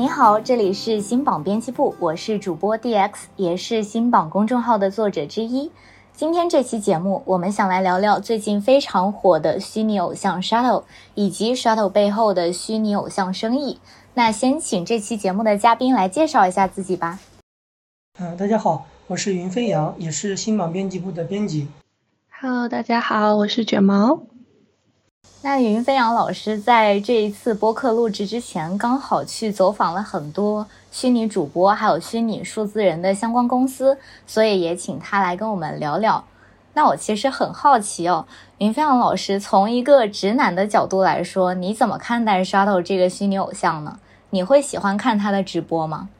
你好，这里是新榜编辑部，我是主播 DX，也是新榜公众号的作者之一。今天这期节目，我们想来聊聊最近非常火的虚拟偶像 Shadow，以及 Shadow 背后的虚拟偶像生意。那先请这期节目的嘉宾来介绍一下自己吧。嗯，大家好，我是云飞扬，也是新榜编辑部的编辑。Hello，大家好，我是卷毛。那云飞扬老师在这一次播客录制之前，刚好去走访了很多虚拟主播还有虚拟数字人的相关公司，所以也请他来跟我们聊聊。那我其实很好奇哦，云飞扬老师从一个直男的角度来说，你怎么看待 Shadow 这个虚拟偶像呢？你会喜欢看他的直播吗？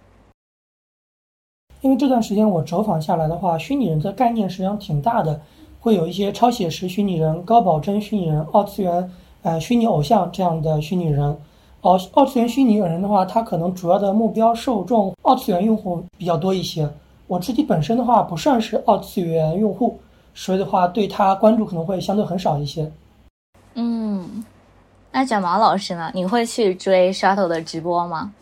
因为这段时间我走访下来的话，虚拟人的概念实际上挺大的。会有一些超写实虚拟人、高保真虚拟人、二次元呃虚拟偶像这样的虚拟人。哦，二次元虚拟人的话，它可能主要的目标受众二次元用户比较多一些。我自己本身的话不算是二次元用户，所以的话对他关注可能会相对很少一些。嗯，那卷毛老师呢？你会去追 Shuttle 的直播吗？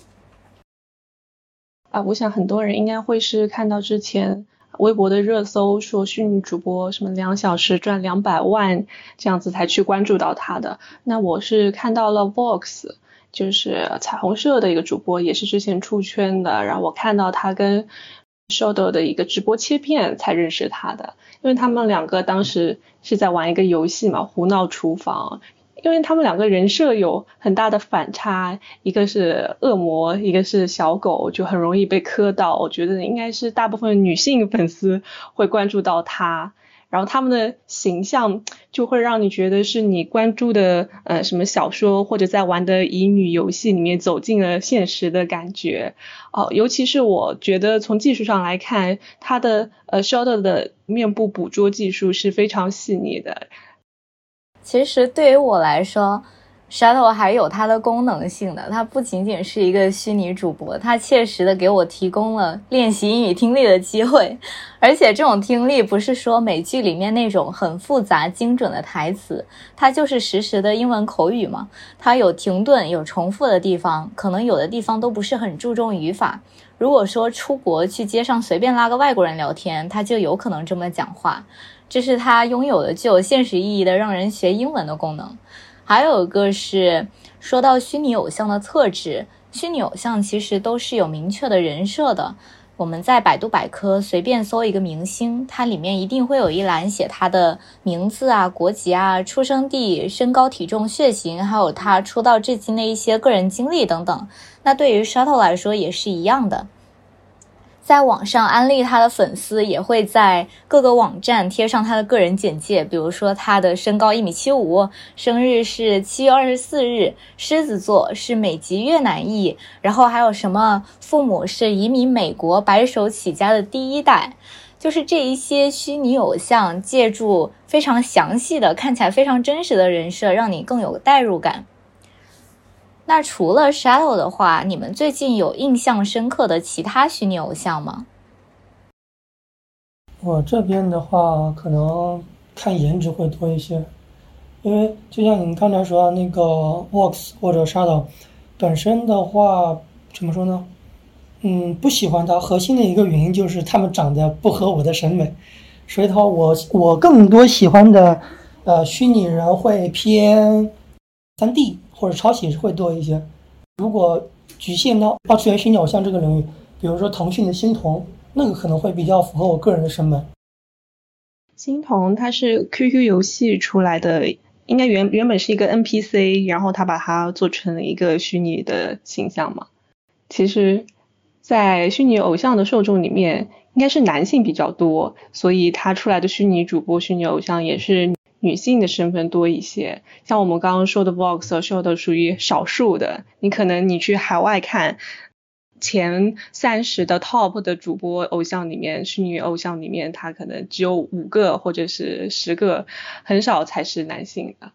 啊，我想很多人应该会是看到之前。微博的热搜说虚拟主播什么两小时赚两百万这样子才去关注到他的。那我是看到了 Vox，就是彩虹社的一个主播，也是之前出圈的。然后我看到他跟 Shadow 的一个直播切片才认识他的，因为他们两个当时是在玩一个游戏嘛，胡闹厨房。因为他们两个人设有很大的反差，一个是恶魔，一个是小狗，就很容易被磕到。我觉得应该是大部分女性粉丝会关注到他，然后他们的形象就会让你觉得是你关注的呃什么小说或者在玩的乙女游戏里面走进了现实的感觉。哦，尤其是我觉得从技术上来看，他的呃 Shadow 的面部捕捉技术是非常细腻的。其实对于我来说，Shadow 还有它的功能性的。它不仅仅是一个虚拟主播，它切实的给我提供了练习英语听力的机会。而且这种听力不是说美剧里面那种很复杂精准的台词，它就是实时的英文口语嘛。它有停顿、有重复的地方，可能有的地方都不是很注重语法。如果说出国去街上随便拉个外国人聊天，他就有可能这么讲话。这是它拥有的具有现实意义的让人学英文的功能。还有一个是说到虚拟偶像的特质，虚拟偶像其实都是有明确的人设的。我们在百度百科随便搜一个明星，它里面一定会有一栏写他的名字啊、国籍啊、出生地、身高体重、血型，还有他出道至今的一些个人经历等等。那对于 Shuttle 来说也是一样的。在网上安利他的粉丝也会在各个网站贴上他的个人简介，比如说他的身高一米七五，生日是七月二十四日，狮子座，是美籍越南裔，然后还有什么父母是移民美国，白手起家的第一代，就是这一些虚拟偶像，借助非常详细的、看起来非常真实的人设，让你更有代入感。那除了 Shadow 的话，你们最近有印象深刻的其他虚拟偶像吗？我这边的话，可能看颜值会多一些，因为就像你刚才说的那个 Vox 或者 Shadow，本身的话怎么说呢？嗯，不喜欢他，核心的一个原因就是他们长得不合我的审美，所以的话，我我更多喜欢的呃虚拟人会偏三 D。或者抄袭会多一些。如果局限到二次元虚拟偶像这个领域，比如说腾讯的星童，那个可能会比较符合我个人的审美。星童它是 QQ 游戏出来的，应该原原本是一个 NPC，然后他把它做成了一个虚拟的形象嘛。其实，在虚拟偶像的受众里面，应该是男性比较多，所以他出来的虚拟主播、虚拟偶像也是。女性的身份多一些，像我们刚刚说的 Vox Show 的属于少数的。你可能你去海外看前三十的 Top 的主播偶像里面，虚拟偶像里面，他可能只有五个或者是十个，很少才是男性的。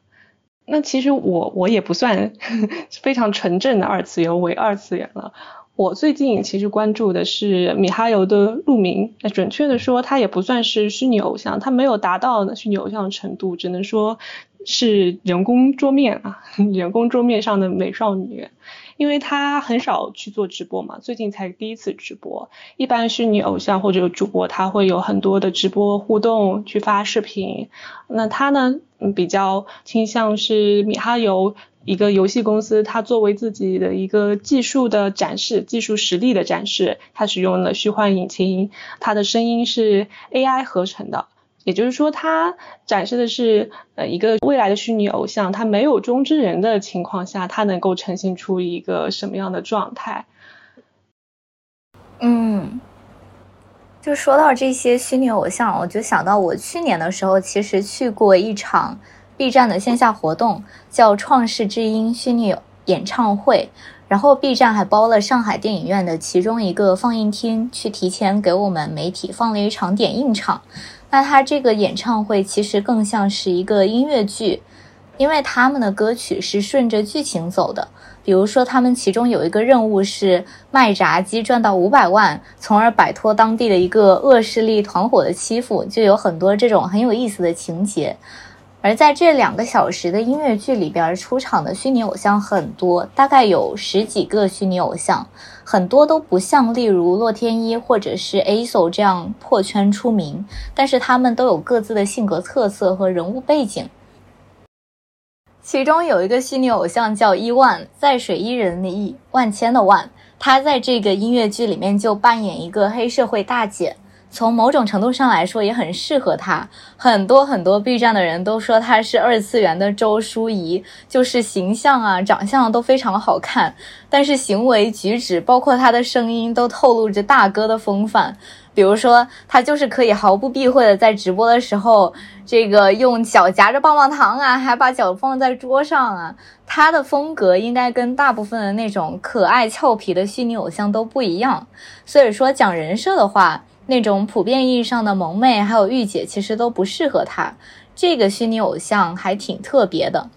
那其实我我也不算 非常纯正的二次元，伪二次元了。我最近其实关注的是米哈游的鹿鸣，那准确的说，他也不算是虚拟偶像，他没有达到虚拟偶像的程度，只能说是人工桌面啊，人工桌面上的美少女。因为他很少去做直播嘛，最近才第一次直播。一般虚拟偶像或者主播他会有很多的直播互动，去发视频。那他呢，比较倾向是米哈游一个游戏公司，它作为自己的一个技术的展示、技术实力的展示，它使用了虚幻引擎，它的声音是 AI 合成的。也就是说，它展示的是呃一个未来的虚拟偶像，他没有中之人的情况下，他能够呈现出一个什么样的状态？嗯，就说到这些虚拟偶像，我就想到我去年的时候，其实去过一场 B 站的线下活动，叫“创世之音”虚拟演唱会，然后 B 站还包了上海电影院的其中一个放映厅，去提前给我们媒体放了一场点映场。那他这个演唱会其实更像是一个音乐剧，因为他们的歌曲是顺着剧情走的。比如说，他们其中有一个任务是卖炸鸡赚到五百万，从而摆脱当地的一个恶势力团伙的欺负，就有很多这种很有意思的情节。而在这两个小时的音乐剧里边，出场的虚拟偶像很多，大概有十几个虚拟偶像。很多都不像，例如洛天依或者是 A SO 这样破圈出名，但是他们都有各自的性格特色和人物背景。其中有一个虚拟偶像叫伊万，在水伊人的伊，万千的万，他在这个音乐剧里面就扮演一个黑社会大姐。从某种程度上来说，也很适合他。很多很多 B 站的人都说他是二次元的周淑怡，就是形象啊、长相都非常好看，但是行为举止，包括他的声音，都透露着大哥的风范。比如说，他就是可以毫不避讳的在直播的时候，这个用脚夹着棒棒糖啊，还把脚放在桌上啊。他的风格应该跟大部分的那种可爱俏皮的虚拟偶像都不一样。所以说，讲人设的话。那种普遍意义上的萌妹还有御姐，其实都不适合他。这个虚拟偶像还挺特别的。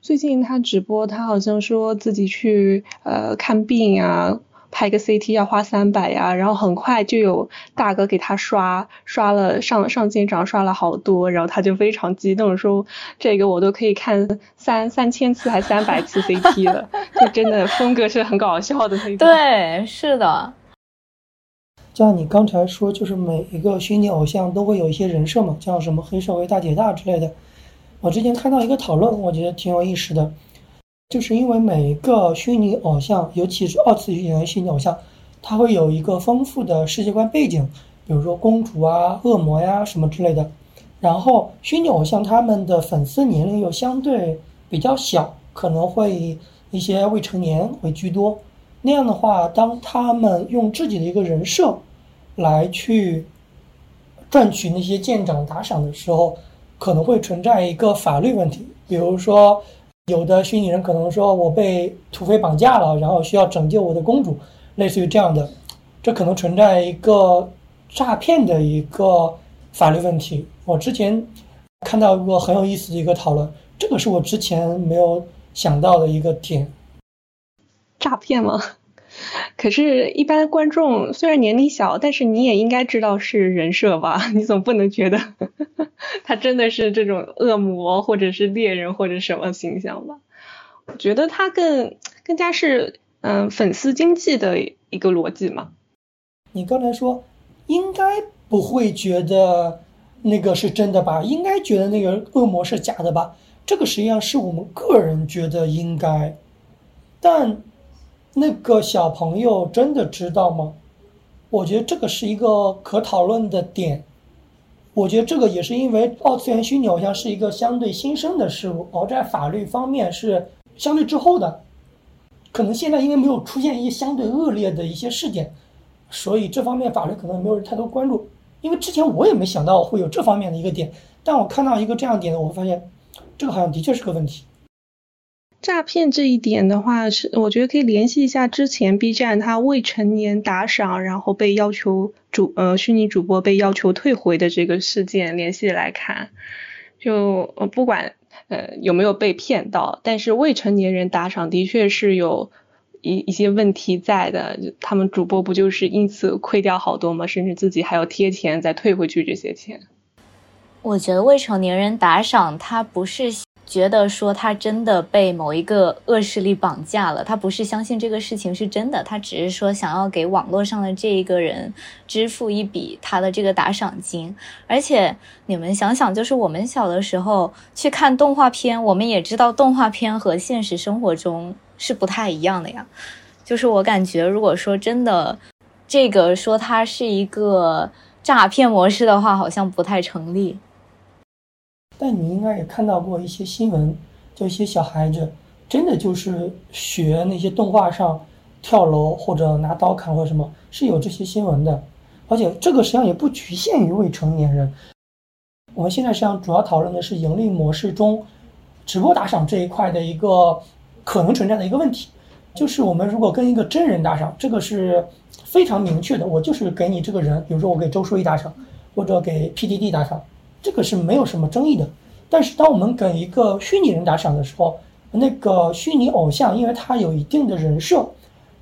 最近他直播，他好像说自己去呃看病啊，拍个 CT 要花三百呀，然后很快就有大哥给他刷刷了上上舰长刷了好多，然后他就非常激动说这个我都可以看三三千次还三百次 CT 了，就真的风格是很搞笑的那种。对，是的。像你刚才说，就是每一个虚拟偶像都会有一些人设嘛，像什么黑社会大姐大之类的。我之前看到一个讨论，我觉得挺有意思的，就是因为每一个虚拟偶像，尤其是二次元虚拟偶像，它会有一个丰富的世界观背景，比如说公主啊、恶魔呀什么之类的。然后虚拟偶像他们的粉丝年龄又相对比较小，可能会以一些未成年为居多。那样的话，当他们用自己的一个人设来去赚取那些舰长打赏的时候，可能会存在一个法律问题。比如说，有的虚拟人可能说我被土匪绑架了，然后需要拯救我的公主，类似于这样的，这可能存在一个诈骗的一个法律问题。我之前看到过很有意思的一个讨论，这个是我之前没有想到的一个点。诈骗吗？可是，一般观众虽然年龄小，但是你也应该知道是人设吧？你总不能觉得 他真的是这种恶魔，或者是猎人，或者什么形象吧？我觉得他更更加是嗯粉丝经济的一个逻辑嘛。你刚才说应该不会觉得那个是真的吧？应该觉得那个恶魔是假的吧？这个实际上是我们个人觉得应该，但。那个小朋友真的知道吗？我觉得这个是一个可讨论的点。我觉得这个也是因为二次元虚拟偶像是一个相对新生的事物，而在法律方面是相对滞后的。可能现在因为没有出现一些相对恶劣的一些事件，所以这方面法律可能没有太多关注。因为之前我也没想到会有这方面的一个点，但我看到一个这样点，我发现这个好像的确是个问题。诈骗这一点的话，是我觉得可以联系一下之前 B 站它未成年打赏，然后被要求主呃虚拟主播被要求退回的这个事件联系来看，就呃不管呃有没有被骗到，但是未成年人打赏的确是有一一些问题在的，他们主播不就是因此亏掉好多吗？甚至自己还要贴钱再退回去这些钱。我觉得未成年人打赏他不是。觉得说他真的被某一个恶势力绑架了，他不是相信这个事情是真的，他只是说想要给网络上的这一个人支付一笔他的这个打赏金。而且你们想想，就是我们小的时候去看动画片，我们也知道动画片和现实生活中是不太一样的呀。就是我感觉，如果说真的这个说他是一个诈骗模式的话，好像不太成立。但你应该也看到过一些新闻，就一些小孩子真的就是学那些动画上跳楼或者拿刀砍或者什么，是有这些新闻的。而且这个实际上也不局限于未成年人。我们现在实际上主要讨论的是盈利模式中直播打赏这一块的一个可能存在的一个问题，就是我们如果跟一个真人打赏，这个是非常明确的，我就是给你这个人，比如说我给周书怡打赏，或者给 PDD 打赏。这个是没有什么争议的，但是当我们给一个虚拟人打赏的时候，那个虚拟偶像，因为他有一定的人设，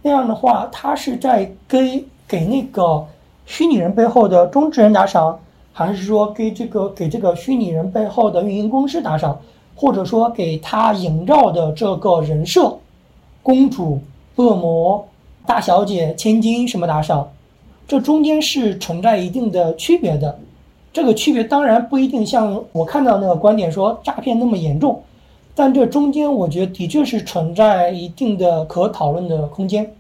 那样的话，他是在给给那个虚拟人背后的中之人打赏，还是说给这个给这个虚拟人背后的运营公司打赏，或者说给他营造的这个人设，公主、恶魔、大小姐、千金什么打赏，这中间是存在一定的区别的。这个区别当然不一定像我看到那个观点说诈骗那么严重，但这中间我觉得的确是存在一定的可讨论的空间。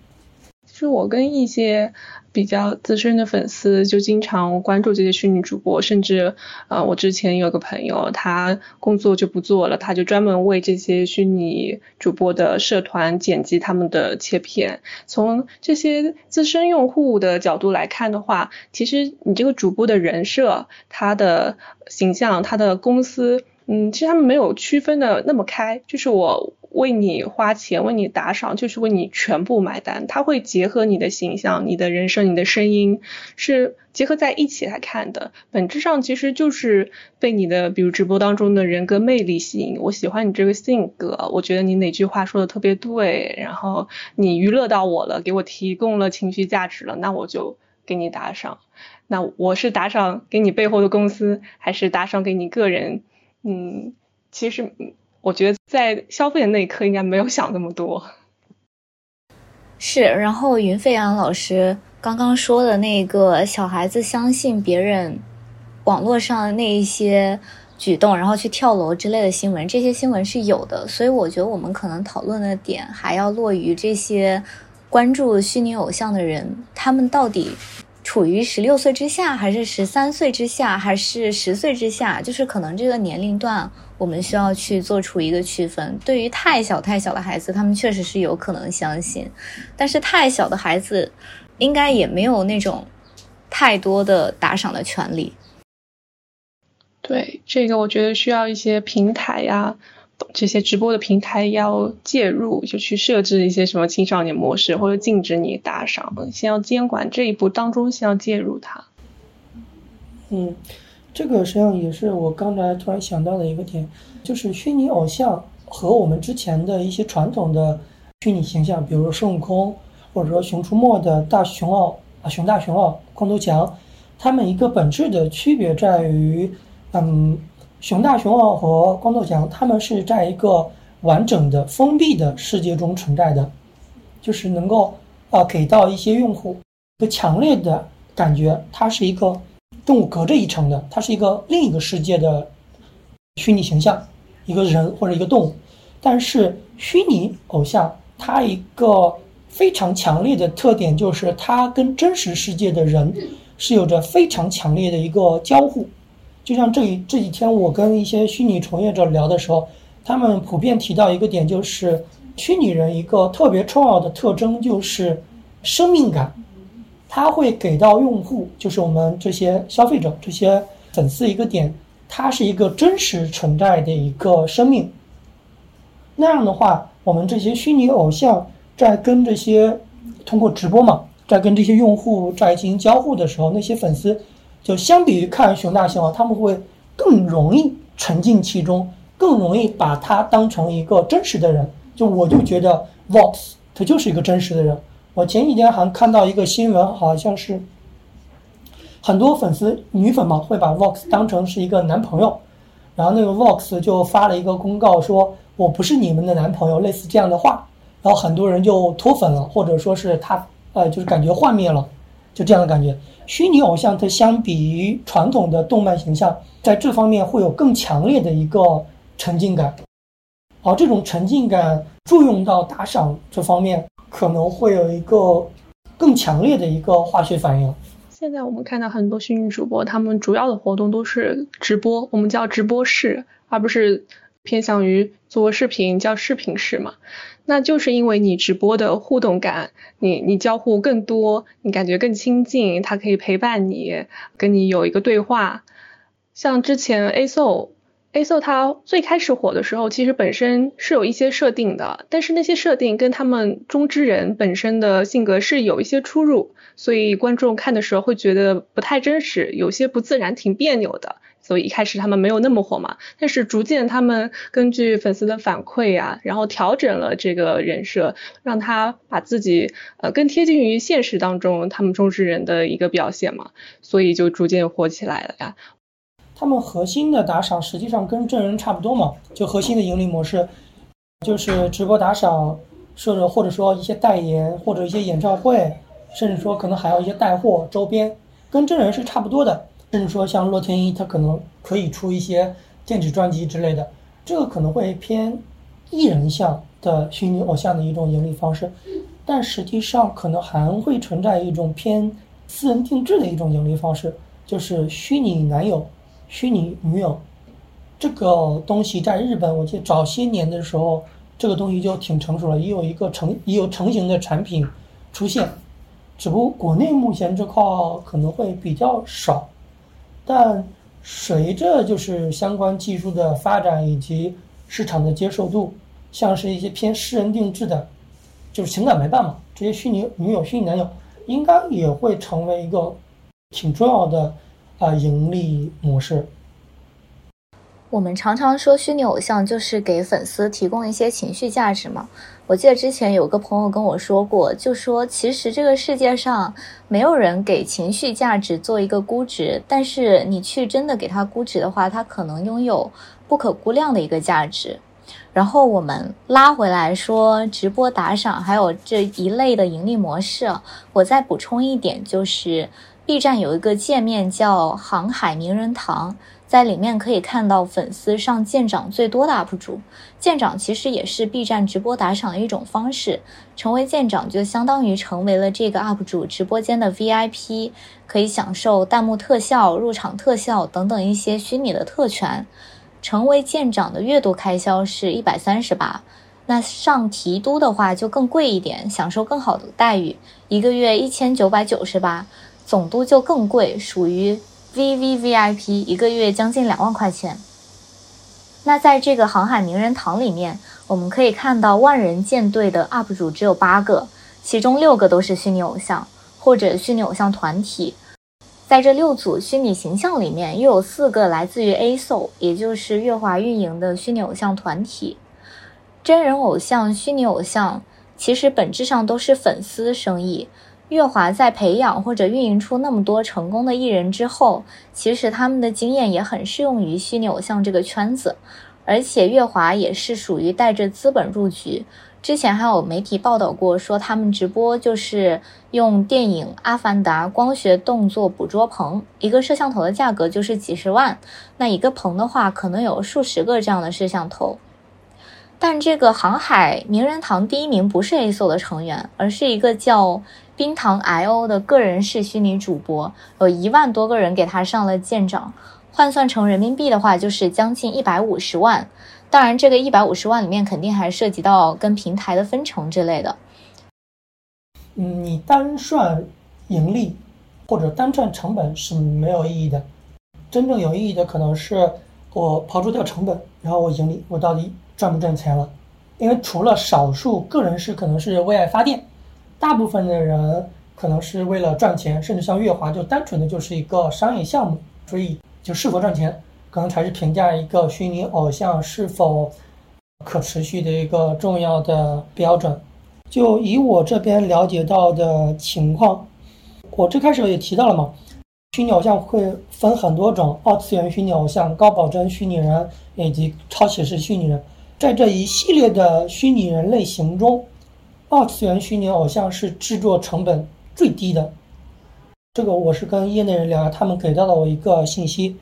就我跟一些。比较资深的粉丝就经常关注这些虚拟主播，甚至呃，我之前有个朋友，他工作就不做了，他就专门为这些虚拟主播的社团剪辑他们的切片。从这些资深用户的角度来看的话，其实你这个主播的人设、他的形象、他的公司，嗯，其实他们没有区分的那么开，就是我。为你花钱，为你打赏，就是为你全部买单。他会结合你的形象、你的人生、你的声音，是结合在一起来看的。本质上其实就是被你的，比如直播当中的人格魅力吸引。我喜欢你这个性格，我觉得你哪句话说的特别对，然后你娱乐到我了，给我提供了情绪价值了，那我就给你打赏。那我是打赏给你背后的公司，还是打赏给你个人？嗯，其实。我觉得在消费的那一刻应该没有想那么多。是，然后云飞扬老师刚刚说的那个小孩子相信别人网络上那一些举动，然后去跳楼之类的新闻，这些新闻是有的。所以我觉得我们可能讨论的点还要落于这些关注虚拟偶像的人，他们到底处于十六岁之下，还是十三岁之下，还是十岁之下？就是可能这个年龄段。我们需要去做出一个区分。对于太小太小的孩子，他们确实是有可能相信；但是太小的孩子，应该也没有那种太多的打赏的权利。对这个，我觉得需要一些平台呀，这些直播的平台要介入，就去设置一些什么青少年模式，或者禁止你打赏，先要监管这一步当中，先要介入它。嗯。这个实际上也是我刚才突然想到的一个点，就是虚拟偶像和我们之前的一些传统的虚拟形象，比如说孙悟空，或者说《熊出没》的大熊奥啊，熊大熊奥、光头强，他们一个本质的区别在于，嗯，熊大熊二和光头强，他们是在一个完整的封闭的世界中存在的，就是能够啊给到一些用户一个强烈的感觉，它是一个。动物隔着一层的，它是一个另一个世界的虚拟形象，一个人或者一个动物。但是虚拟偶像，它一个非常强烈的特点就是，它跟真实世界的人是有着非常强烈的一个交互。就像这一这几天我跟一些虚拟从业者聊的时候，他们普遍提到一个点，就是虚拟人一个特别重要的特征就是生命感。它会给到用户，就是我们这些消费者、这些粉丝一个点，它是一个真实存在的一个生命。那样的话，我们这些虚拟偶像在跟这些通过直播嘛，在跟这些用户在进行交互的时候，那些粉丝就相比于看熊大熊二，他们会更容易沉浸其中，更容易把它当成一个真实的人。就我就觉得 Vox 他就是一个真实的人。我前几天还看到一个新闻，好像是很多粉丝女粉嘛会把 Vox 当成是一个男朋友，然后那个 Vox 就发了一个公告说我不是你们的男朋友，类似这样的话，然后很多人就脱粉了，或者说是他呃就是感觉幻灭了，就这样的感觉。虚拟偶像它相比于传统的动漫形象，在这方面会有更强烈的一个沉浸感，而这种沉浸感作用到打赏这方面，可能会有一个更强烈的一个化学反应。现在我们看到很多虚拟主播，他们主要的活动都是直播，我们叫直播室，而不是偏向于做视频叫视频室嘛。那就是因为你直播的互动感，你你交互更多，你感觉更亲近，它可以陪伴你，跟你有一个对话。像之前 A SO，A SO 它最开始火的时候，其实本身是有一些设定的，但是那些设定跟他们中之人本身的性格是有一些出入，所以观众看的时候会觉得不太真实，有些不自然，挺别扭的。所以一开始他们没有那么火嘛，但是逐渐他们根据粉丝的反馈呀，然后调整了这个人设，让他把自己呃更贴近于现实当中他们中之人的一个表现嘛，所以就逐渐火起来了呀。他们核心的打赏实际上跟真人差不多嘛，就核心的盈利模式就是直播打赏，或者或者说一些代言或者一些演唱会，甚至说可能还有一些带货周边，跟真人是差不多的。甚至说像洛天依，他可能可以出一些电子专辑之类的，这个可能会偏艺人向的虚拟偶像的一种盈利方式，但实际上可能还会存在一种偏私人定制的一种盈利方式，就是虚拟男友、虚拟女友这个东西，在日本我记得早些年的时候，这个东西就挺成熟了，也有一个成也有成型的产品出现，只不过国内目前这块可能会比较少。但随着就是相关技术的发展以及市场的接受度，像是一些偏私人定制的，就是情感陪伴嘛，这些虚拟女友、虚拟男友，应该也会成为一个挺重要的啊盈利模式。我们常常说虚拟偶像就是给粉丝提供一些情绪价值嘛。我记得之前有个朋友跟我说过，就说其实这个世界上没有人给情绪价值做一个估值，但是你去真的给他估值的话，他可能拥有不可估量的一个价值。然后我们拉回来说直播打赏还有这一类的盈利模式，我再补充一点，就是 B 站有一个界面叫航海名人堂。在里面可以看到粉丝上舰长最多的 UP 主，舰长其实也是 B 站直播打赏的一种方式。成为舰长就相当于成为了这个 UP 主直播间的 VIP，可以享受弹幕特效、入场特效等等一些虚拟的特权。成为舰长的月度开销是一百三十八，那上提督的话就更贵一点，享受更好的待遇，一个月一千九百九十八。总督就更贵，属于。VVVIP 一个月将近两万块钱。那在这个航海名人堂里面，我们可以看到万人舰队的 UP 主只有八个，其中六个都是虚拟偶像或者虚拟偶像团体。在这六组虚拟形象里面，又有四个来自于 A SO，也就是月华运营的虚拟偶像团体。真人偶像、虚拟偶像其实本质上都是粉丝生意。月华在培养或者运营出那么多成功的艺人之后，其实他们的经验也很适用于虚拟偶像这个圈子，而且月华也是属于带着资本入局。之前还有媒体报道过，说他们直播就是用电影《阿凡达》光学动作捕捉棚，一个摄像头的价格就是几十万，那一个棚的话，可能有数十个这样的摄像头。但这个航海名人堂第一名不是 A SO 的成员，而是一个叫。冰糖 I O 的个人式虚拟主播有一万多个人给他上了舰长，换算成人民币的话就是将近一百五十万。当然，这个一百五十万里面肯定还涉及到跟平台的分成之类的。嗯，你单算盈利或者单算成本是没有意义的。真正有意义的可能是我刨除掉成本，然后我盈利，我到底赚不赚钱了？因为除了少数个人是可能是为爱发电。大部分的人可能是为了赚钱，甚至像月华就单纯的就是一个商业项目，所以就是否赚钱，可能才是评价一个虚拟偶像是否可持续的一个重要的标准。就以我这边了解到的情况，我最开始也提到了嘛，虚拟偶像会分很多种，二次元虚拟偶像、高保真虚拟人以及超写实虚拟人。在这一系列的虚拟人类型中，二次元虚拟偶像是制作成本最低的。这个我是跟业内人聊，他们给到了我一个信息。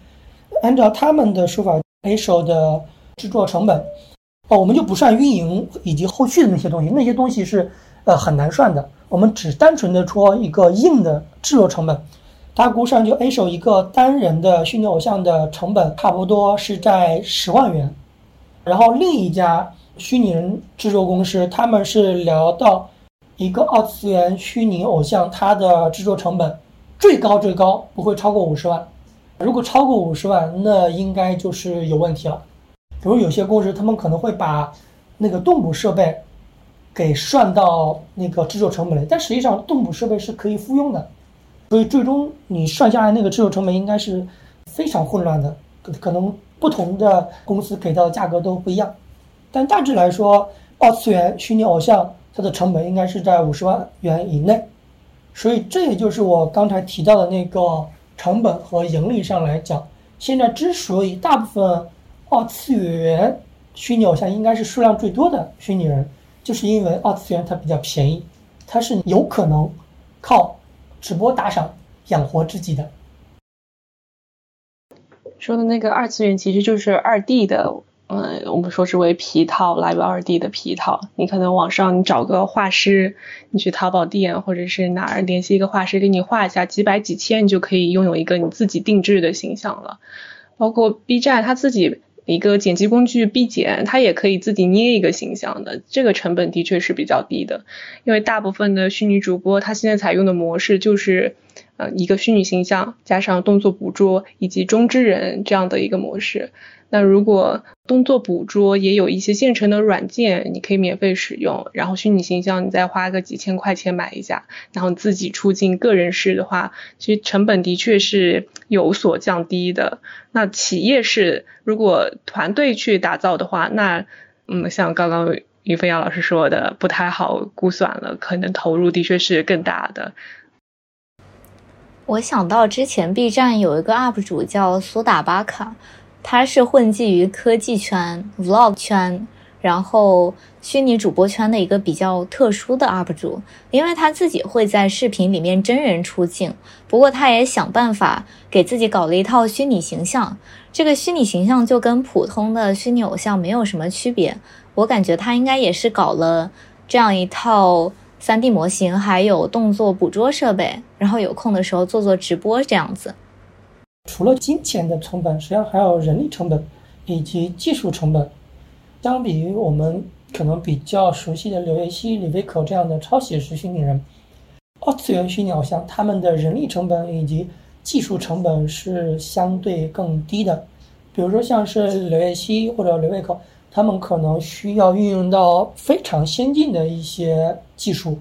按照他们的说法，A 手的制作成本，哦，我们就不算运营以及后续的那些东西，那些东西是呃很难算的。我们只单纯的说一个硬的制作成本，大估算就 A 手一个单人的虚拟偶像的成本，差不多是在十万元。然后另一家虚拟人制作公司，他们是聊到一个二次元虚拟偶像，它的制作成本最高最高不会超过五十万。如果超过五十万，那应该就是有问题了。比如有些公司，他们可能会把那个动捕设备给算到那个制作成本里，但实际上动捕设备是可以复用的，所以最终你算下来那个制作成本应该是非常混乱的，可可能。不同的公司给到的价格都不一样，但大致来说，二次元虚拟偶像它的成本应该是在五十万元以内，所以这也就是我刚才提到的那个成本和盈利上来讲，现在之所以大部分二次元虚拟偶像应该是数量最多的虚拟人，就是因为二次元它比较便宜，它是有可能靠直播打赏养活自己的。说的那个二次元其实就是二 D 的，嗯，我们说之为皮套，Live 二 D 的皮套。你可能网上你找个画师，你去淘宝店或者是哪儿联系一个画师给你画一下，几百几千你就可以拥有一个你自己定制的形象了。包括 B 站他自己一个剪辑工具 B 剪，它也可以自己捏一个形象的，这个成本的确是比较低的。因为大部分的虚拟主播他现在采用的模式就是。呃，一个虚拟形象加上动作捕捉以及中之人这样的一个模式。那如果动作捕捉也有一些现成的软件，你可以免费使用，然后虚拟形象你再花个几千块钱买一下，然后自己出镜个人式的话，其实成本的确是有所降低的。那企业是如果团队去打造的话，那嗯，像刚刚于飞扬老师说的，不太好估算了，可能投入的确是更大的。我想到之前 B 站有一个 UP 主叫苏打巴卡，他是混迹于科技圈、Vlog 圈，然后虚拟主播圈的一个比较特殊的 UP 主，因为他自己会在视频里面真人出镜，不过他也想办法给自己搞了一套虚拟形象，这个虚拟形象就跟普通的虚拟偶像没有什么区别，我感觉他应该也是搞了这样一套。三 D 模型还有动作捕捉设备，然后有空的时候做做直播这样子。除了金钱的成本，实际上还有人力成本以及技术成本。相比于我们可能比较熟悉的刘禹锡、李维可这样的超写实虚拟人，二次元虚拟偶像，他们的人力成本以及技术成本是相对更低的。比如说像是刘禹锡或者刘维可。他们可能需要运用到非常先进的一些技术，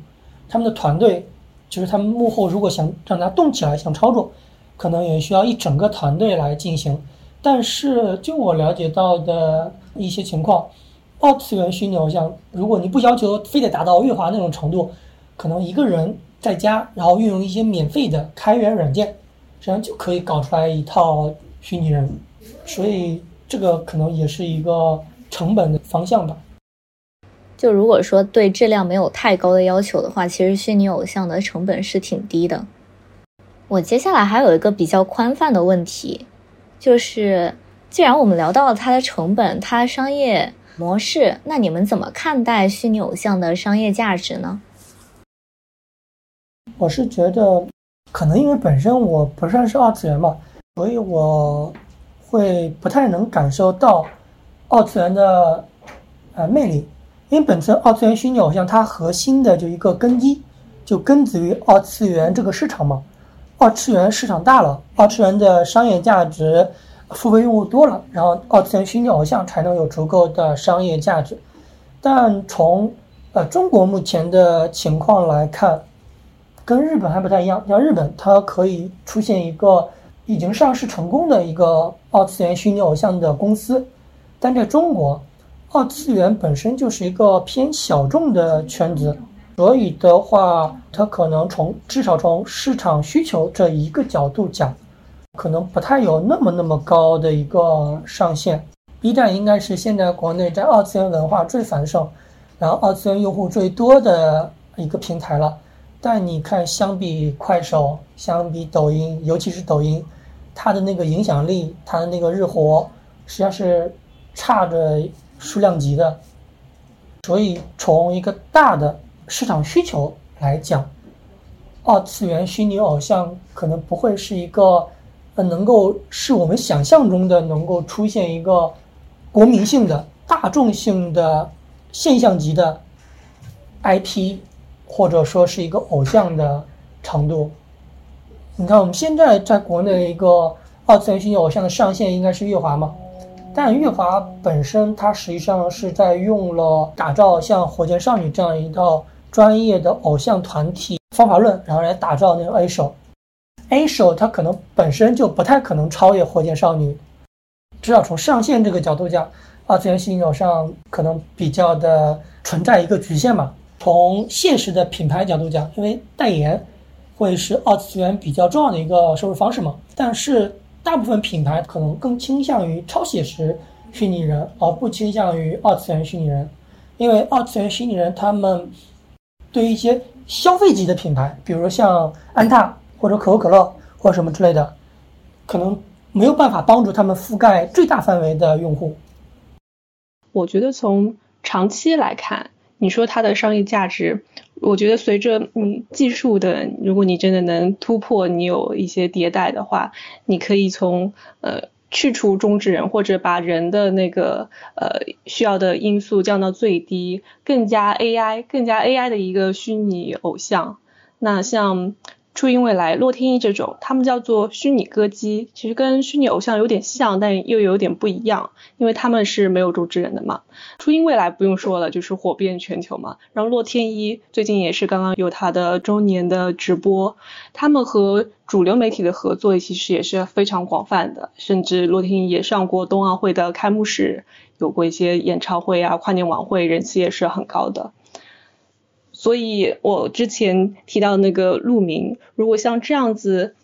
他们的团队就是他们幕后如果想让它动起来，想操作，可能也需要一整个团队来进行。但是就我了解到的一些情况，二次元虚拟偶像，如果你不要求非得达到月华那种程度，可能一个人在家，然后运用一些免费的开源软件，实际上就可以搞出来一套虚拟人。所以这个可能也是一个。成本的方向吧。就如果说对质量没有太高的要求的话，其实虚拟偶像的成本是挺低的。我接下来还有一个比较宽泛的问题，就是既然我们聊到了它的成本、它的商业模式，那你们怎么看待虚拟偶像的商业价值呢？我是觉得，可能因为本身我不算是二次元嘛，所以我会不太能感受到。二次元的呃魅力，因为本身二次元虚拟偶像它核心的就一个根基，就根植于二次元这个市场嘛。二次元市场大了，二次元的商业价值，付费用户多了，然后二次元虚拟偶像才能有足够的商业价值。但从呃中国目前的情况来看，跟日本还不太一样。像日本，它可以出现一个已经上市成功的一个二次元虚拟偶像的公司。但在中国，二次元本身就是一个偏小众的圈子，所以的话，它可能从至少从市场需求这一个角度讲，可能不太有那么那么高的一个上限。B 站应该是现在国内在二次元文化最繁盛，然后二次元用户最多的一个平台了。但你看，相比快手，相比抖音，尤其是抖音，它的那个影响力，它的那个日活，实际上是差着数量级的。所以从一个大的市场需求来讲，二次元虚拟偶像可能不会是一个呃能够是我们想象中的能够出现一个国民性的大众性的现象级的 IP，或者说是一个偶像的程度。你看我们现在在国内一个二次元虚拟偶像的上线应该是月华嘛？但月华本身，它实际上是在用了打造像火箭少女这样一套专业的偶像团体方法论，然后来打造那个 A 手。A 手它可能本身就不太可能超越火箭少女，至少从上线这个角度讲，二次元新手上可能比较的存在一个局限嘛。从现实的品牌角度讲，因为代言会是二次元比较重要的一个收入方式嘛，但是。大部分品牌可能更倾向于超写实虚拟人，而不倾向于二次元虚拟人，因为二次元虚拟人他们对于一些消费级的品牌，比如像安踏或者可口可乐或者什么之类的，可能没有办法帮助他们覆盖最大范围的用户。我觉得从长期来看，你说它的商业价值。我觉得随着你技术的，如果你真的能突破，你有一些迭代的话，你可以从呃去除中之人，或者把人的那个呃需要的因素降到最低，更加 AI、更加 AI 的一个虚拟偶像。那像。初音未来、洛天依这种，他们叫做虚拟歌姬，其实跟虚拟偶像有点像，但又有点不一样，因为他们是没有主持人的嘛。初音未来不用说了，就是火遍全球嘛。然后洛天依最近也是刚刚有他的周年的直播，他们和主流媒体的合作其实也是非常广泛的，甚至洛天依也上过冬奥会的开幕式，有过一些演唱会啊、跨年晚会，人气也是很高的。所以，我之前提到那个鹿明，如果像这样子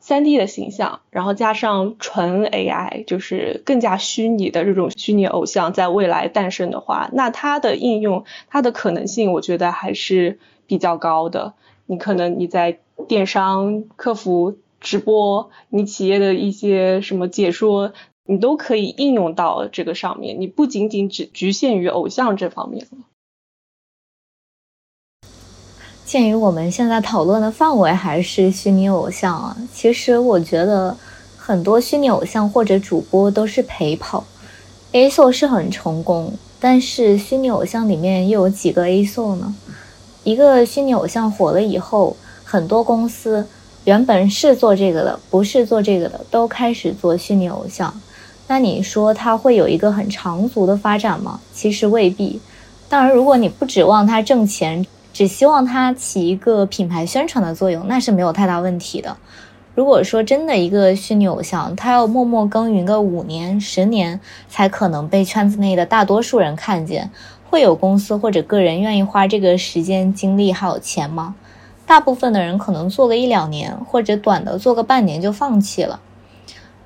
三 D 的形象，然后加上纯 AI，就是更加虚拟的这种虚拟偶像，在未来诞生的话，那它的应用，它的可能性，我觉得还是比较高的。你可能你在电商、客服、直播，你企业的一些什么解说，你都可以应用到这个上面，你不仅仅只局限于偶像这方面了。鉴于我们现在讨论的范围还是虚拟偶像啊，其实我觉得很多虚拟偶像或者主播都是陪跑。A SO 是很成功，但是虚拟偶像里面又有几个 A SO 呢？一个虚拟偶像火了以后，很多公司原本是做这个的，不是做这个的，都开始做虚拟偶像。那你说它会有一个很长足的发展吗？其实未必。当然，如果你不指望它挣钱。只希望它起一个品牌宣传的作用，那是没有太大问题的。如果说真的一个虚拟偶像，他要默默耕耘个五年、十年，才可能被圈子内的大多数人看见，会有公司或者个人愿意花这个时间、精力还有钱吗？大部分的人可能做个一两年，或者短的做个半年就放弃了。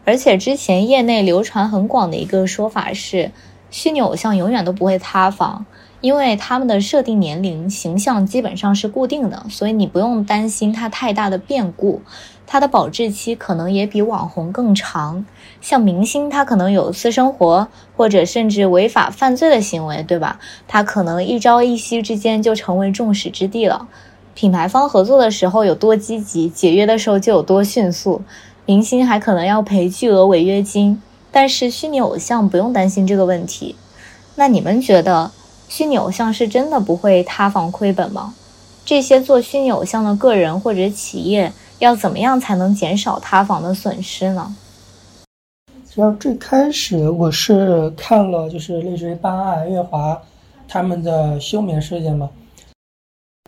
而且之前业内流传很广的一个说法是，虚拟偶像永远都不会塌房。因为他们的设定年龄形象基本上是固定的，所以你不用担心它太大的变故，它的保质期可能也比网红更长。像明星，他可能有私生活，或者甚至违法犯罪的行为，对吧？他可能一朝一夕之间就成为众矢之的了。品牌方合作的时候有多积极，解约的时候就有多迅速。明星还可能要赔巨额违约金，但是虚拟偶像不用担心这个问题。那你们觉得？虚拟偶像是真的不会塌房亏本吗？这些做虚拟偶像的个人或者企业要怎么样才能减少塌房的损失呢？实际上最开始我是看了，就是类似于办案、月华他们的休眠事件嘛。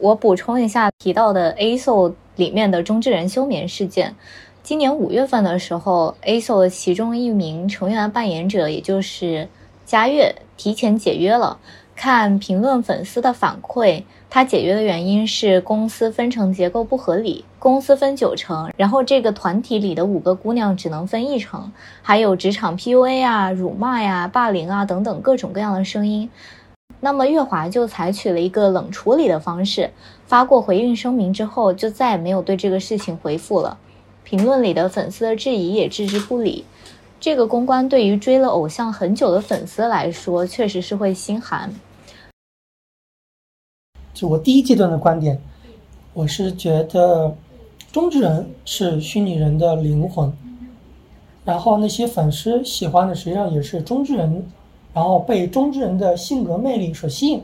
我补充一下提到的 A SO 里面的中之人休眠事件。今年五月份的时候，A SO 的其中一名成员扮演者，也就是嘉悦提前解约了。看评论粉丝的反馈，他解约的原因是公司分成结构不合理，公司分九成，然后这个团体里的五个姑娘只能分一成，还有职场 PUA 啊、辱骂呀、霸凌啊等等各种各样的声音。那么月华就采取了一个冷处理的方式，发过回应声明之后，就再也没有对这个事情回复了。评论里的粉丝的质疑也置之不理。这个公关对于追了偶像很久的粉丝来说，确实是会心寒。就我第一阶段的观点，我是觉得中之人是虚拟人的灵魂，然后那些粉丝喜欢的实际上也是中之人，然后被中之人的性格魅力所吸引，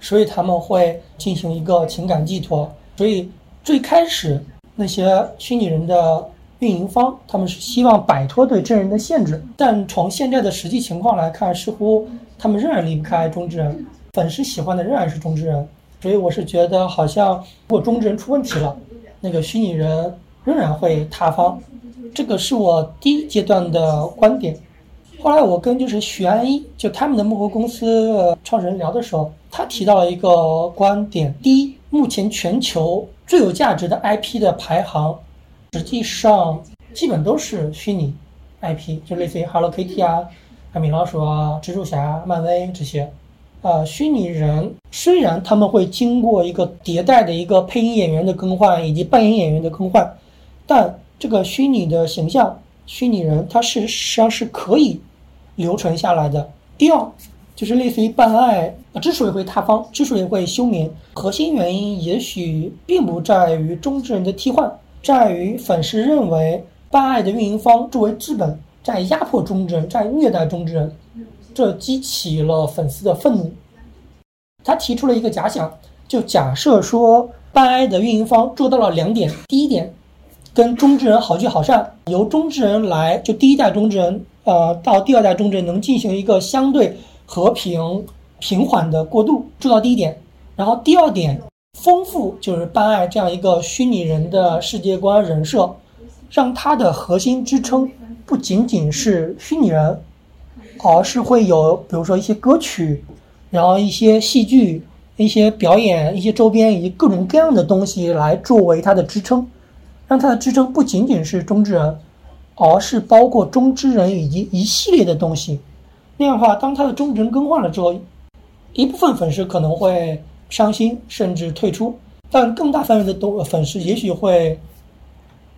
所以他们会进行一个情感寄托。所以最开始那些虚拟人的运营方，他们是希望摆脱对真人的限制，但从现在的实际情况来看，似乎他们仍然离不开中之人，粉丝喜欢的仍然是中之人。所以我是觉得，好像如果中之人出问题了，那个虚拟人仍然会塌方。这个是我第一阶段的观点。后来我跟就是许安一，就他们的幕后公司创始人聊的时候，他提到了一个观点：第一，目前全球最有价值的 IP 的排行，实际上基本都是虚拟 IP，就类似于 Hello Kitty 啊、米老鼠啊、蜘蛛侠、漫威这些。啊，虚拟人虽然他们会经过一个迭代的一个配音演员的更换以及扮演演员的更换，但这个虚拟的形象，虚拟人它是实际上是可以留存下来的。第二，就是类似于办爱之所以会塌方，之所以会休眠，核心原因也许并不在于中之人的替换，在于粉丝认为办爱的运营方作为资本在压迫中之人，在虐待中之人。这激起了粉丝的愤怒，他提出了一个假想，就假设说办爱的运营方做到了两点：第一点，跟中之人好聚好散，由中之人来，就第一代中之人，呃，到第二代中之人能进行一个相对和平平缓的过渡，做到第一点。然后第二点，丰富就是办爱这样一个虚拟人的世界观人设，让它的核心支撑不仅仅是虚拟人。而是会有，比如说一些歌曲，然后一些戏剧、一些表演、一些周边以及各种各样的东西来作为它的支撑，让它的支撑不仅仅是中之人，而是包括中之人以及一系列的东西。那样的话，当他的中之人更换了之后，一部分粉丝可能会伤心甚至退出，但更大范围的都粉丝也许会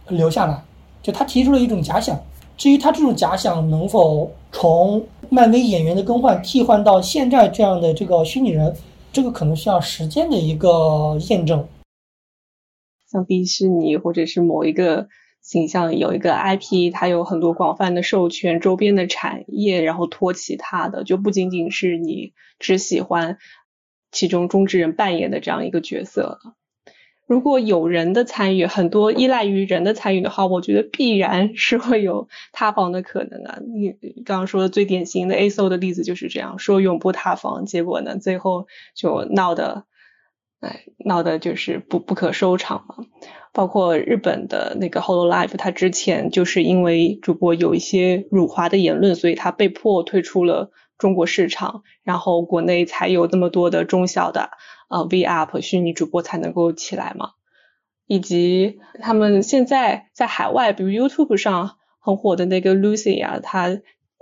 留下来。就他提出了一种假想。至于他这种假想能否从漫威演员的更换替换到现在这样的这个虚拟人，这个可能需要时间的一个验证。像迪士尼或者是某一个形象有一个 IP，它有很多广泛的授权、周边的产业，然后托起它的，就不仅仅是你只喜欢其中中之人扮演的这样一个角色了。如果有人的参与，很多依赖于人的参与的话，我觉得必然是会有塌房的可能啊。你刚刚说的最典型的 A S O 的例子就是这样，说永不塌房，结果呢，最后就闹得，哎，闹得就是不不可收场嘛。包括日本的那个 Holo Life，它之前就是因为主播有一些辱华的言论，所以他被迫退出了中国市场，然后国内才有那么多的中小的。呃，V Up 虚拟主播才能够起来嘛，以及他们现在在海外，比如 YouTube 上很火的那个 Lucy 啊，她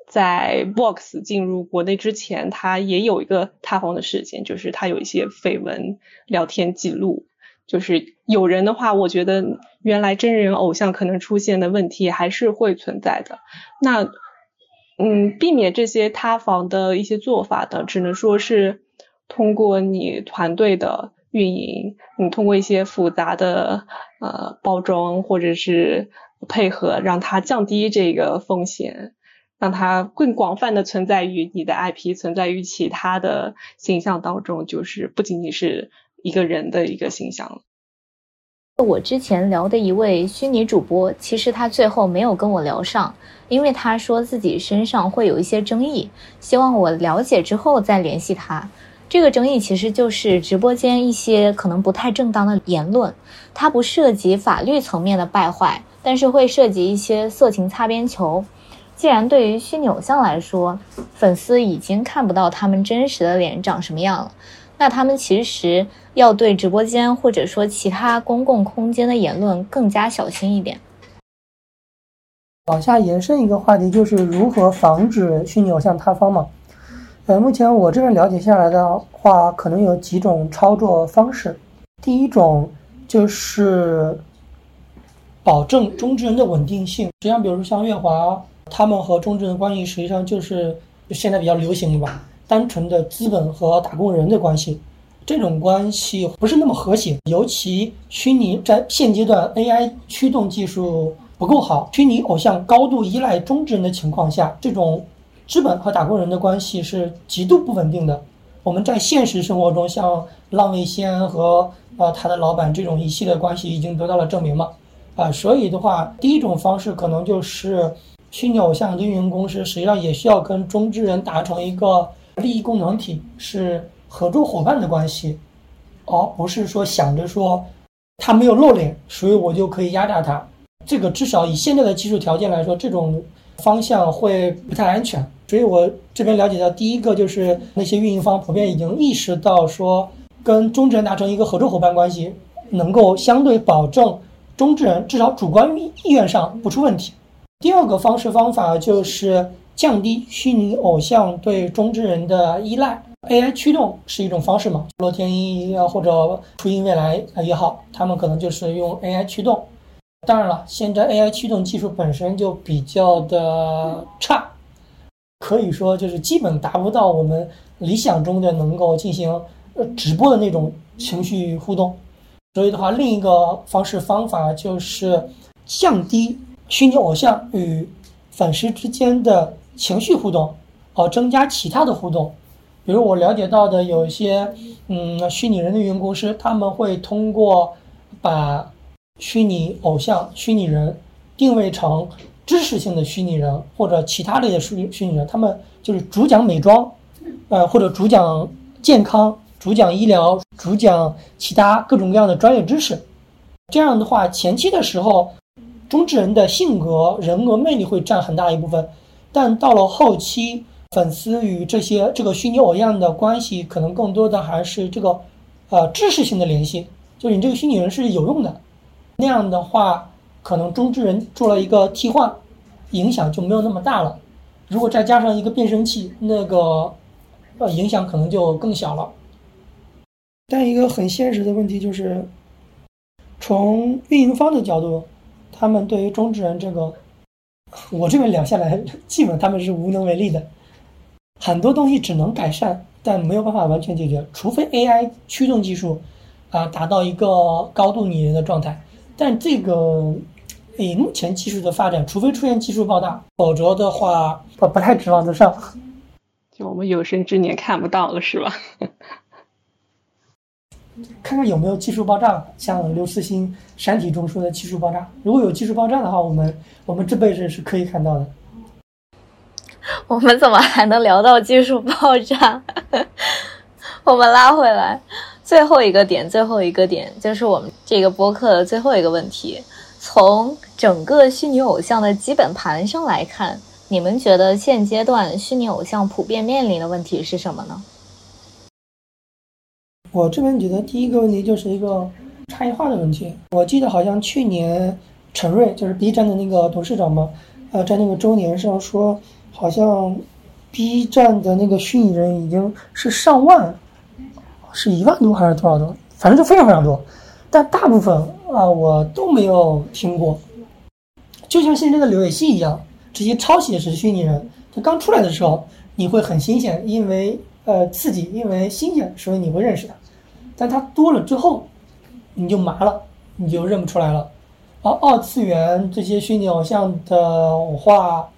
在 Box 进入国内之前，她也有一个塌房的事件，就是她有一些绯闻聊天记录，就是有人的话，我觉得原来真人偶像可能出现的问题还是会存在的。那嗯，避免这些塌房的一些做法的，只能说是。通过你团队的运营，你通过一些复杂的呃包装或者是配合，让它降低这个风险，让它更广泛的存在于你的 IP，存在于其他的形象当中，就是不仅仅是一个人的一个形象我之前聊的一位虚拟主播，其实他最后没有跟我聊上，因为他说自己身上会有一些争议，希望我了解之后再联系他。这个争议其实就是直播间一些可能不太正当的言论，它不涉及法律层面的败坏，但是会涉及一些色情擦边球。既然对于虚拟偶像来说，粉丝已经看不到他们真实的脸长什么样了，那他们其实要对直播间或者说其他公共空间的言论更加小心一点。往下延伸一个话题，就是如何防止虚拟偶像塌方嘛？呃，目前我这边了解下来的话，可能有几种操作方式。第一种就是保证中之人的稳定性，实际上，比如说像月华。他们和中之人关系实际上就是现在比较流行的吧，单纯的资本和打工人的关系，这种关系不是那么和谐。尤其虚拟在现阶段 AI 驱动技术不够好，虚拟偶像高度依赖中之人的情况下，这种资本和打工人的关系是极度不稳定的。我们在现实生活中，像浪味仙和呃他的老板这种一系列关系已经得到了证明嘛，啊，所以的话，第一种方式可能就是。虚拟偶像的运营公司实际上也需要跟中之人达成一个利益共同体，是合作伙伴的关系，而不是说想着说他没有露脸，所以我就可以压榨他。这个至少以现在的技术条件来说，这种方向会不太安全。所以我这边了解到，第一个就是那些运营方普遍已经意识到说，跟中之人达成一个合作伙伴关系，能够相对保证中之人至少主观意愿上不出问题。第二个方式方法就是降低虚拟偶像对中之人的依赖，AI 驱动是一种方式嘛？洛天依啊，或者初音未来也好，他们可能就是用 AI 驱动。当然了，现在 AI 驱动技术本身就比较的差，可以说就是基本达不到我们理想中的能够进行呃直播的那种情绪互动。所以的话，另一个方式方法就是降低。虚拟偶像与粉丝之间的情绪互动，而增加其他的互动，比如我了解到的有一些，嗯，虚拟人的运营公司，他们会通过把虚拟偶像、虚拟人定位成知识性的虚拟人或者其他类的虚虚拟人，他们就是主讲美妆，呃，或者主讲健康、主讲医疗、主讲其他各种各样的专业知识。这样的话，前期的时候。中之人的性格、人格魅力会占很大一部分，但到了后期，粉丝与这些这个虚拟偶像的关系，可能更多的还是这个，呃，知识性的联系。就你这个虚拟人是有用的，那样的话，可能中之人做了一个替换，影响就没有那么大了。如果再加上一个变声器，那个，呃，影响可能就更小了。但一个很现实的问题就是，从运营方的角度。他们对于中之人这个，我这边聊下来，基本他们是无能为力的。很多东西只能改善，但没有办法完全解决，除非 AI 驱动技术啊达到一个高度拟人的状态。但这个以目前技术的发展，除非出现技术爆炸，否则的话不不太指望得上。就我们有生之年看不到了，是吧？看看有没有技术爆炸，像刘慈欣《山体》中说的技术爆炸。如果有技术爆炸的话，我们我们这辈子是可以看到的。我们怎么还能聊到技术爆炸？我们拉回来，最后一个点，最后一个点就是我们这个播客的最后一个问题。从整个虚拟偶像的基本盘上来看，你们觉得现阶段虚拟偶像普遍面临的问题是什么呢？我这边觉得第一个问题就是一个差异化的问题。我记得好像去年陈瑞就是 B 站的那个董事长嘛，呃，在那个周年上说，好像 B 站的那个虚拟人已经是上万，是一万多还是多少多？反正就非常非常多。但大部分啊，我都没有听过。就像现在的刘禹锡一样，这些抄袭是虚拟人，他刚出来的时候你会很新鲜，因为呃刺激，因为新鲜，所以你会认识他。但他多了之后，你就麻了，你就认不出来了。而二次元这些虚拟偶像的话，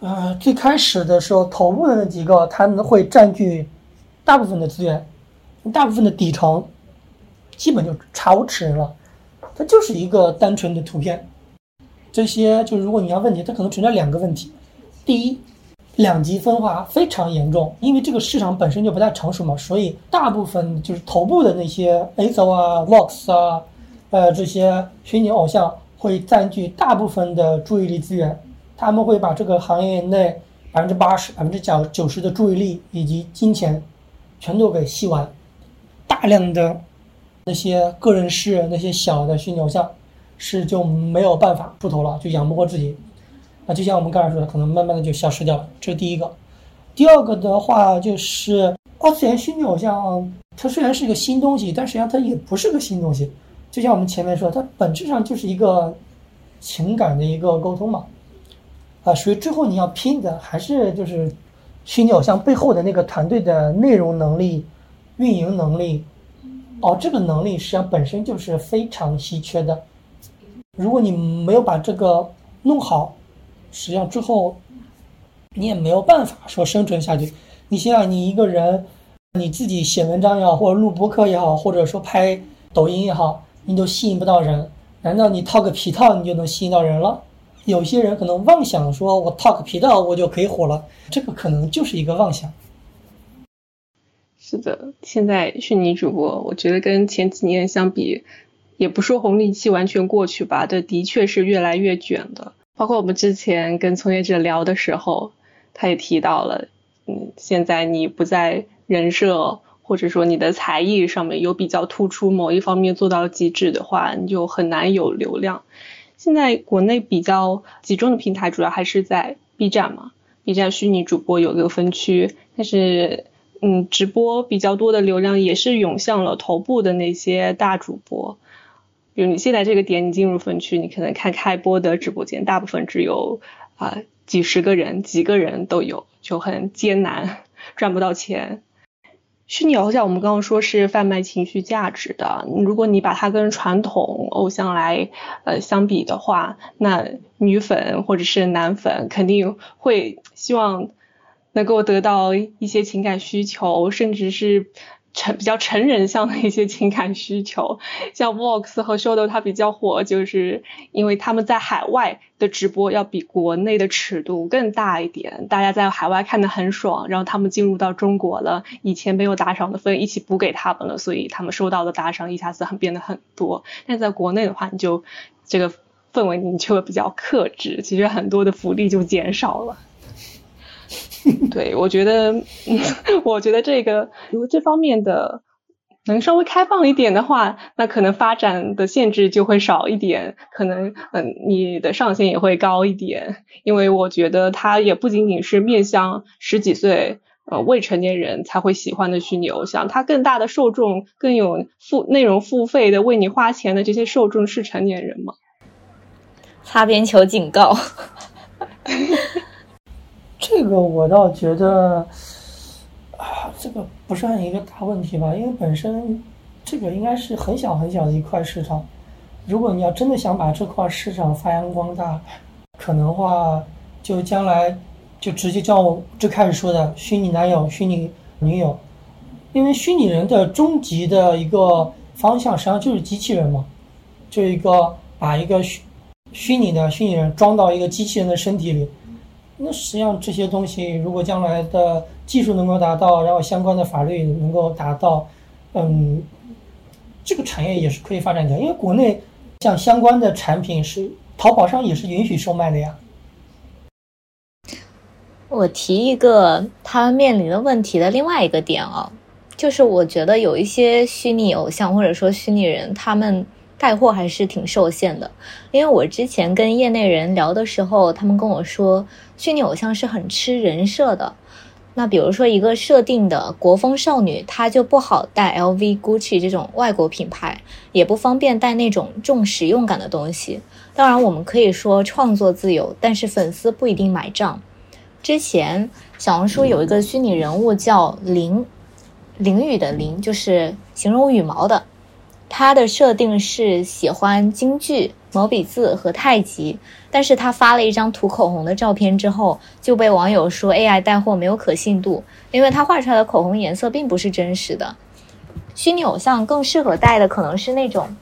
呃，最开始的时候，头部的那几个，他们会占据大部分的资源，大部分的底层，基本就查无此人了。它就是一个单纯的图片。这些就是如果你要问题，它可能存在两个问题：第一，两极分化非常严重，因为这个市场本身就不太成熟嘛，所以大部分就是头部的那些 A o 啊、Vox 啊，呃这些虚拟偶像会占据大部分的注意力资源，他们会把这个行业内百分之八十、百分之九九十的注意力以及金钱全都给吸完，大量的那些个人式、那些小的虚拟偶像是就没有办法出头了，就养不活自己。那就像我们刚才说的，可能慢慢的就消失掉了。这是第一个。第二个的话就是二次元虚拟偶像，它虽然是一个新东西，但实际上它也不是个新东西。就像我们前面说，它本质上就是一个情感的一个沟通嘛。啊，所以最后你要拼的还是就是虚拟偶像背后的那个团队的内容能力、运营能力。哦，这个能力实际上本身就是非常稀缺的。如果你没有把这个弄好，实际上之后，你也没有办法说生存下去。你想想，你一个人，你自己写文章也好，或者录播客也好，或者说拍抖音也好，你都吸引不到人。难道你套个皮套你就能吸引到人了？有些人可能妄想说，我套个皮套我就可以火了，这个可能就是一个妄想。是的，现在虚拟主播，我觉得跟前几年相比，也不说红利期完全过去吧，这的确是越来越卷的。包括我们之前跟从业者聊的时候，他也提到了，嗯，现在你不在人设或者说你的才艺上面有比较突出某一方面做到极致的话，你就很难有流量。现在国内比较集中的平台主要还是在 B 站嘛，B 站虚拟主播有个分区，但是嗯，直播比较多的流量也是涌向了头部的那些大主播。比如你现在这个点，你进入分区，你可能看开播的直播间，大部分只有啊几十个人，几个人都有，就很艰难，赚不到钱。虚拟偶像我们刚刚说是贩卖情绪价值的，如果你把它跟传统偶像来呃相比的话，那女粉或者是男粉肯定会希望能够得到一些情感需求，甚至是。成比较成人向的一些情感需求，像 Vox 和 Shadow 它比较火，就是因为他们在海外的直播要比国内的尺度更大一点，大家在海外看得很爽，然后他们进入到中国了，以前没有打赏的分一起补给他们了，所以他们收到的打赏一下子很变得很多。但在国内的话，你就这个氛围你就会比较克制，其实很多的福利就减少了。对，我觉得，我觉得这个如果这方面的能稍微开放一点的话，那可能发展的限制就会少一点，可能嗯，你的上限也会高一点。因为我觉得它也不仅仅是面向十几岁呃未成年人才会喜欢的虚拟偶像，它更大的受众更有付内容付费的为你花钱的这些受众是成年人吗？擦边球警告。这个我倒觉得，啊，这个不算一个大问题吧，因为本身这个应该是很小很小的一块市场。如果你要真的想把这块市场发扬光大，可能话就将来就直接叫我最开始说的虚拟男友、虚拟女友，因为虚拟人的终极的一个方向实际上就是机器人嘛，就一个把一个虚虚拟的虚拟人装到一个机器人的身体里。那实际上这些东西，如果将来的技术能够达到，然后相关的法律能够达到，嗯，这个产业也是可以发展的。因为国内像相关的产品是淘宝上也是允许售卖的呀。我提一个他面临的问题的另外一个点啊，就是我觉得有一些虚拟偶像或者说虚拟人，他们。带货还是挺受限的，因为我之前跟业内人聊的时候，他们跟我说，虚拟偶像是很吃人设的。那比如说一个设定的国风少女，她就不好带 LV、Gucci 这种外国品牌，也不方便带那种重实用感的东西。当然，我们可以说创作自由，但是粉丝不一定买账。之前小红书有一个虚拟人物叫林，淋雨的淋，就是形容羽毛的。他的设定是喜欢京剧、毛笔字和太极，但是他发了一张涂口红的照片之后，就被网友说 AI 带货没有可信度，因为他画出来的口红颜色并不是真实的。虚拟偶像更适合带的可能是那种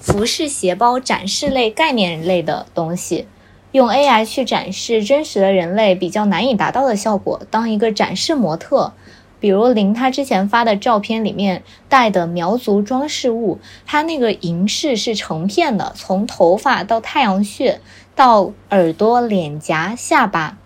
服饰、鞋包、展示类、概念类的东西，用 AI 去展示真实的人类比较难以达到的效果，当一个展示模特。比如林他之前发的照片里面戴的苗族装饰物，它那个银饰是成片的，从头发到太阳穴到耳朵、脸颊、下巴，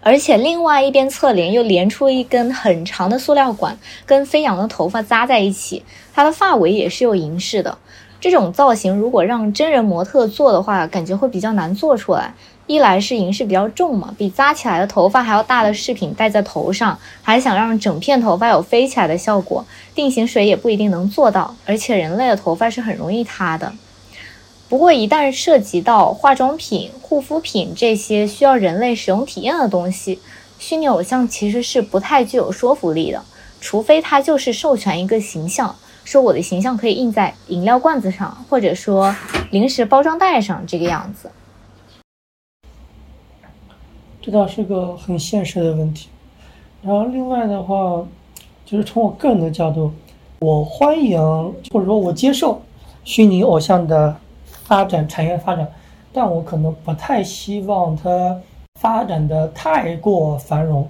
而且另外一边侧脸又连出一根很长的塑料管，跟飞扬的头发扎在一起，他的发尾也是有银饰的。这种造型如果让真人模特做的话，感觉会比较难做出来。一来是银饰比较重嘛，比扎起来的头发还要大的饰品戴在头上，还想让整片头发有飞起来的效果，定型水也不一定能做到。而且人类的头发是很容易塌的。不过一旦涉及到化妆品、护肤品这些需要人类使用体验的东西，虚拟偶像其实是不太具有说服力的，除非它就是授权一个形象，说我的形象可以印在饮料罐子上，或者说零食包装袋上这个样子。这倒是个很现实的问题。然后另外的话，就是从我个人的角度，我欢迎或者说我接受虚拟偶像的发展、产业发展，但我可能不太希望它发展的太过繁荣。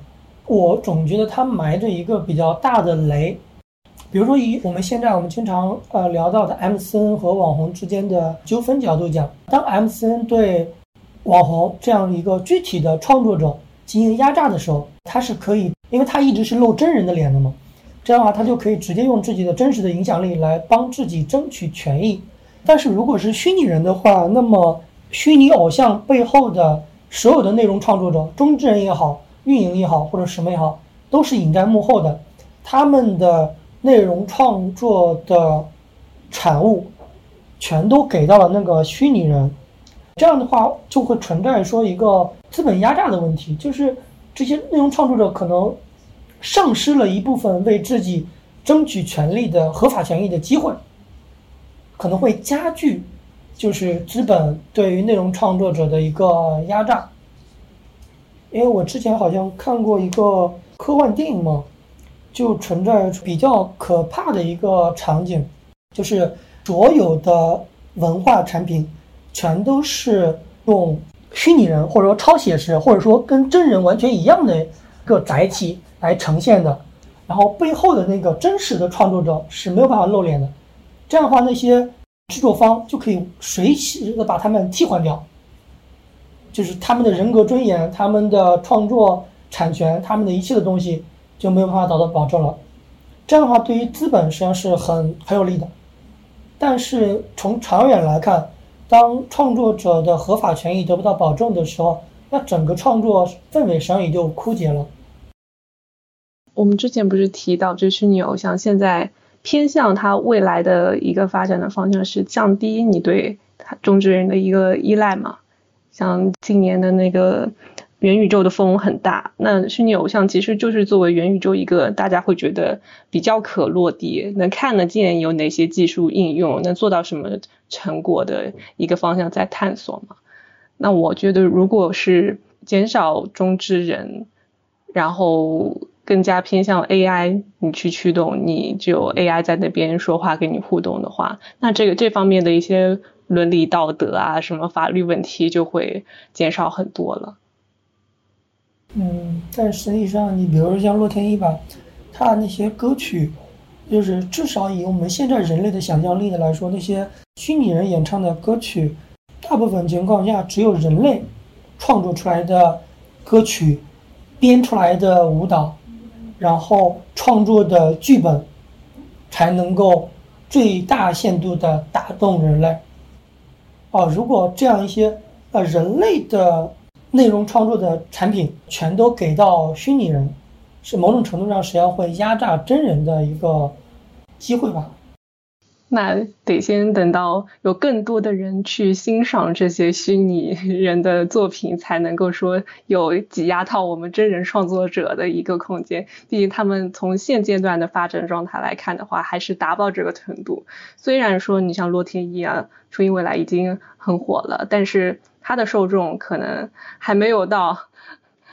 我总觉得它埋着一个比较大的雷。比如说，以我们现在我们经常呃聊到的 MCN 和网红之间的纠纷角度讲，当 MCN 对网红这样一个具体的创作者进行压榨的时候，他是可以，因为他一直是露真人的脸的嘛，这样的话他就可以直接用自己的真实的影响力来帮自己争取权益。但是如果是虚拟人的话，那么虚拟偶像背后的所有的内容创作者，中之人也好，运营也好，或者什么也好，都是隐在幕后的，他们的内容创作的产物全都给到了那个虚拟人。这样的话就会存在说一个资本压榨的问题，就是这些内容创作者可能丧失了一部分为自己争取权利的合法权益的机会，可能会加剧就是资本对于内容创作者的一个压榨。因为我之前好像看过一个科幻电影嘛，就存在比较可怕的一个场景，就是所有的文化产品。全都是用虚拟人，或者说超写实，或者说跟真人完全一样的一个载体来呈现的，然后背后的那个真实的创作者是没有办法露脸的。这样的话，那些制作方就可以随时的把他们替换掉，就是他们的人格尊严、他们的创作产权、他们的一切的东西就没有办法得到保证了。这样的话，对于资本实际上是很很有利的，但是从长远来看。当创作者的合法权益得不到保证的时候，那整个创作氛围上也就枯竭了。我们之前不是提到，就虚拟偶像现在偏向他未来的一个发展的方向是降低你对它中之人的一个依赖嘛？像今年的那个。元宇宙的风很大，那虚拟偶像其实就是作为元宇宙一个大家会觉得比较可落地、能看得见有哪些技术应用、能做到什么成果的一个方向在探索嘛。那我觉得，如果是减少中之人，然后更加偏向 AI，你去驱动，你就 AI 在那边说话跟你互动的话，那这个这方面的一些伦理道德啊，什么法律问题就会减少很多了。嗯，但实际上，你比如说像洛天依吧，他那些歌曲，就是至少以我们现在人类的想象力的来说，那些虚拟人演唱的歌曲，大部分情况下只有人类创作出来的歌曲，编出来的舞蹈，然后创作的剧本，才能够最大限度的打动人类。哦，如果这样一些呃人类的。内容创作的产品全都给到虚拟人，是某种程度上实际上会压榨真人的一个机会吧？那得先等到有更多的人去欣赏这些虚拟人的作品，才能够说有挤压到我们真人创作者的一个空间。毕竟他们从现阶段的发展状态来看的话，还是达不到这个程度。虽然说你像洛天依啊、初音未来已经很火了，但是。他的受众可能还没有到，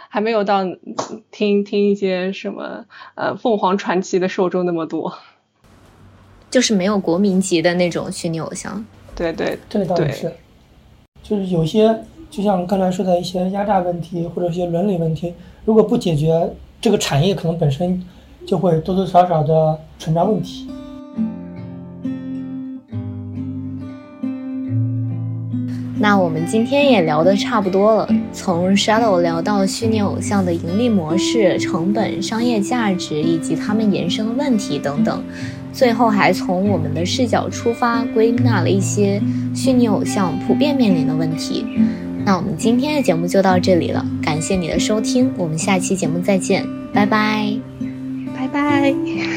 还没有到听听一些什么呃凤凰传奇的受众那么多，就是没有国民级的那种虚拟偶像。对对，这倒是，就是有些就像刚才说的一些压榨问题或者一些伦理问题，如果不解决，这个产业可能本身就会多多少少的存在问题。那我们今天也聊得差不多了，从 Shadow 聊到虚拟偶像的盈利模式、成本、商业价值以及他们延伸的问题等等，最后还从我们的视角出发，归纳了一些虚拟偶像普遍面临的问题。那我们今天的节目就到这里了，感谢你的收听，我们下期节目再见，拜拜，拜拜。